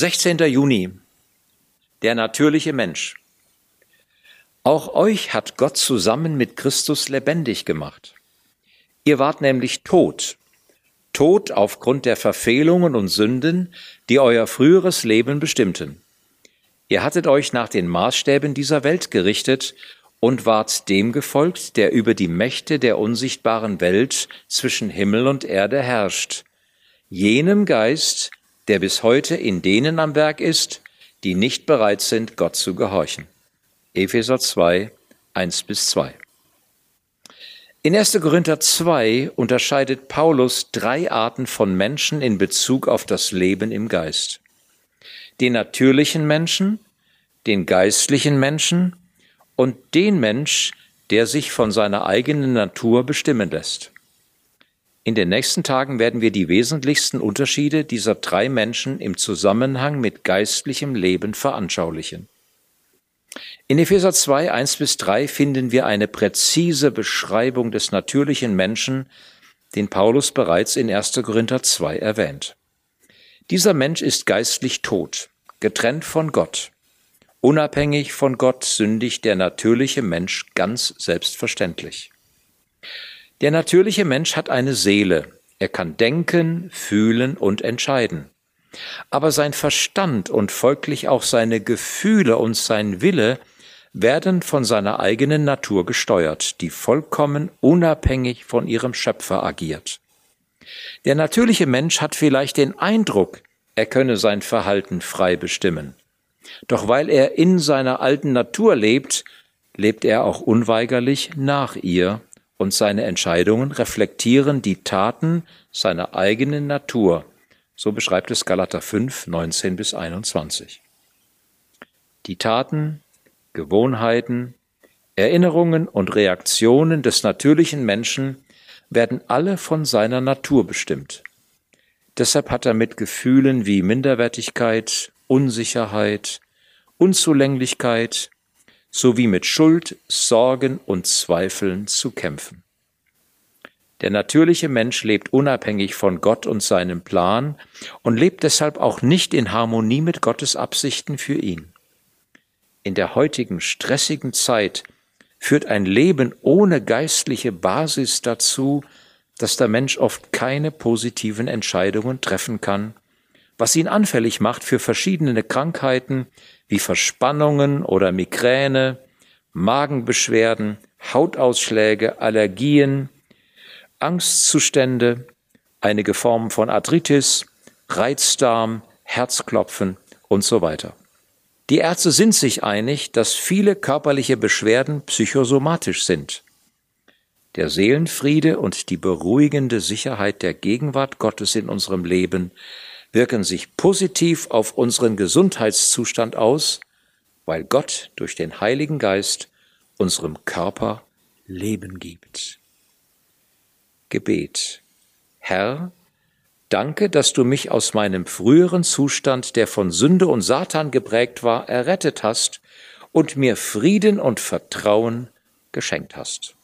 16. Juni. Der natürliche Mensch. Auch euch hat Gott zusammen mit Christus lebendig gemacht. Ihr wart nämlich tot, tot aufgrund der Verfehlungen und Sünden, die euer früheres Leben bestimmten. Ihr hattet euch nach den Maßstäben dieser Welt gerichtet und ward dem gefolgt, der über die Mächte der unsichtbaren Welt zwischen Himmel und Erde herrscht, jenem Geist, der bis heute in denen am Werk ist, die nicht bereit sind, Gott zu gehorchen. Epheser 2, 1 bis 2. In 1. Korinther 2 unterscheidet Paulus drei Arten von Menschen in Bezug auf das Leben im Geist. Den natürlichen Menschen, den geistlichen Menschen und den Mensch, der sich von seiner eigenen Natur bestimmen lässt. In den nächsten Tagen werden wir die wesentlichsten Unterschiede dieser drei Menschen im Zusammenhang mit geistlichem Leben veranschaulichen. In Epheser 2, 1 bis 3 finden wir eine präzise Beschreibung des natürlichen Menschen, den Paulus bereits in 1. Korinther 2 erwähnt. Dieser Mensch ist geistlich tot, getrennt von Gott. Unabhängig von Gott sündigt der natürliche Mensch ganz selbstverständlich. Der natürliche Mensch hat eine Seele. Er kann denken, fühlen und entscheiden. Aber sein Verstand und folglich auch seine Gefühle und sein Wille werden von seiner eigenen Natur gesteuert, die vollkommen unabhängig von ihrem Schöpfer agiert. Der natürliche Mensch hat vielleicht den Eindruck, er könne sein Verhalten frei bestimmen. Doch weil er in seiner alten Natur lebt, lebt er auch unweigerlich nach ihr und seine Entscheidungen reflektieren die Taten seiner eigenen Natur. So beschreibt es Galater 5, 19 bis 21. Die Taten, Gewohnheiten, Erinnerungen und Reaktionen des natürlichen Menschen werden alle von seiner Natur bestimmt. Deshalb hat er mit Gefühlen wie Minderwertigkeit, Unsicherheit, Unzulänglichkeit, sowie mit Schuld, Sorgen und Zweifeln zu kämpfen. Der natürliche Mensch lebt unabhängig von Gott und seinem Plan und lebt deshalb auch nicht in Harmonie mit Gottes Absichten für ihn. In der heutigen stressigen Zeit führt ein Leben ohne geistliche Basis dazu, dass der Mensch oft keine positiven Entscheidungen treffen kann, was ihn anfällig macht für verschiedene Krankheiten, wie Verspannungen oder Migräne, Magenbeschwerden, Hautausschläge, Allergien, Angstzustände, einige Formen von Arthritis, Reizdarm, Herzklopfen und so weiter. Die Ärzte sind sich einig, dass viele körperliche Beschwerden psychosomatisch sind. Der Seelenfriede und die beruhigende Sicherheit der Gegenwart Gottes in unserem Leben wirken sich positiv auf unseren Gesundheitszustand aus, weil Gott durch den Heiligen Geist unserem Körper Leben gibt. Gebet. Herr, danke, dass du mich aus meinem früheren Zustand, der von Sünde und Satan geprägt war, errettet hast und mir Frieden und Vertrauen geschenkt hast.